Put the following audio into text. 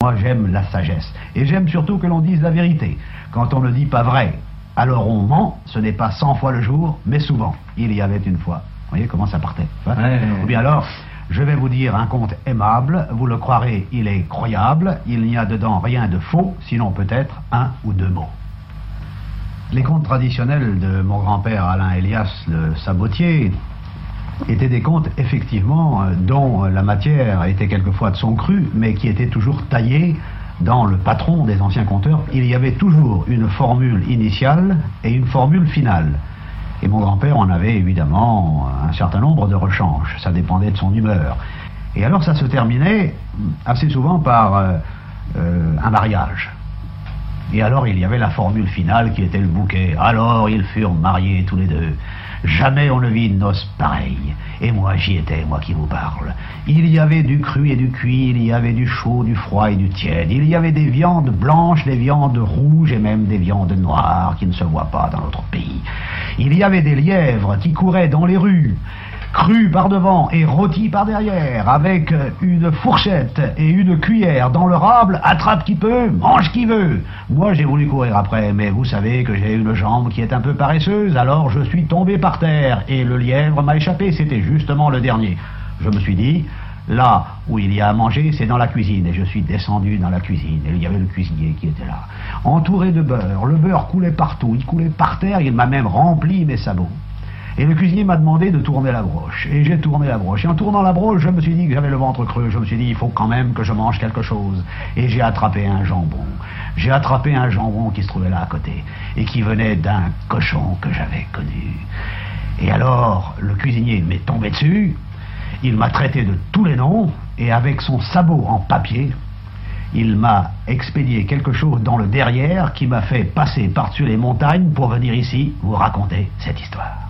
Moi, j'aime la sagesse. Et j'aime surtout que l'on dise la vérité. Quand on ne dit pas vrai, alors on ment. Ce n'est pas cent fois le jour, mais souvent. Il y avait une fois. Vous voyez comment ça partait hein Ou bien alors, je vais vous dire un conte aimable. Vous le croirez, il est croyable. Il n'y a dedans rien de faux, sinon peut-être un ou deux mots. Les contes traditionnels de mon grand-père Alain Elias le Sabotier étaient des contes effectivement euh, dont la matière était quelquefois de son cru, mais qui étaient toujours taillés dans le patron des anciens conteurs. Il y avait toujours une formule initiale et une formule finale. Et mon grand-père en avait évidemment un certain nombre de rechanges, ça dépendait de son humeur. Et alors ça se terminait assez souvent par euh, euh, un mariage. Et alors il y avait la formule finale qui était le bouquet. Alors ils furent mariés tous les deux. Jamais on ne vit une noce pareille. Et moi j'y étais, moi qui vous parle. Il y avait du cru et du cuit, il y avait du chaud, du froid et du tiède. Il y avait des viandes blanches, des viandes rouges et même des viandes noires qui ne se voient pas dans notre pays. Il y avait des lièvres qui couraient dans les rues cru par devant et rôti par derrière, avec une fourchette et une cuillère dans le rable, attrape qui peut, mange qui veut. Moi j'ai voulu courir après, mais vous savez que j'ai une jambe qui est un peu paresseuse, alors je suis tombé par terre, et le lièvre m'a échappé, c'était justement le dernier. Je me suis dit, là où il y a à manger, c'est dans la cuisine, et je suis descendu dans la cuisine, et il y avait le cuisinier qui était là, entouré de beurre, le beurre coulait partout, il coulait par terre, il m'a même rempli mes sabots. Et le cuisinier m'a demandé de tourner la broche. Et j'ai tourné la broche. Et en tournant la broche, je me suis dit que j'avais le ventre creux. Je me suis dit, il faut quand même que je mange quelque chose. Et j'ai attrapé un jambon. J'ai attrapé un jambon qui se trouvait là à côté. Et qui venait d'un cochon que j'avais connu. Et alors, le cuisinier m'est tombé dessus. Il m'a traité de tous les noms. Et avec son sabot en papier, il m'a expédié quelque chose dans le derrière qui m'a fait passer par-dessus les montagnes pour venir ici vous raconter cette histoire.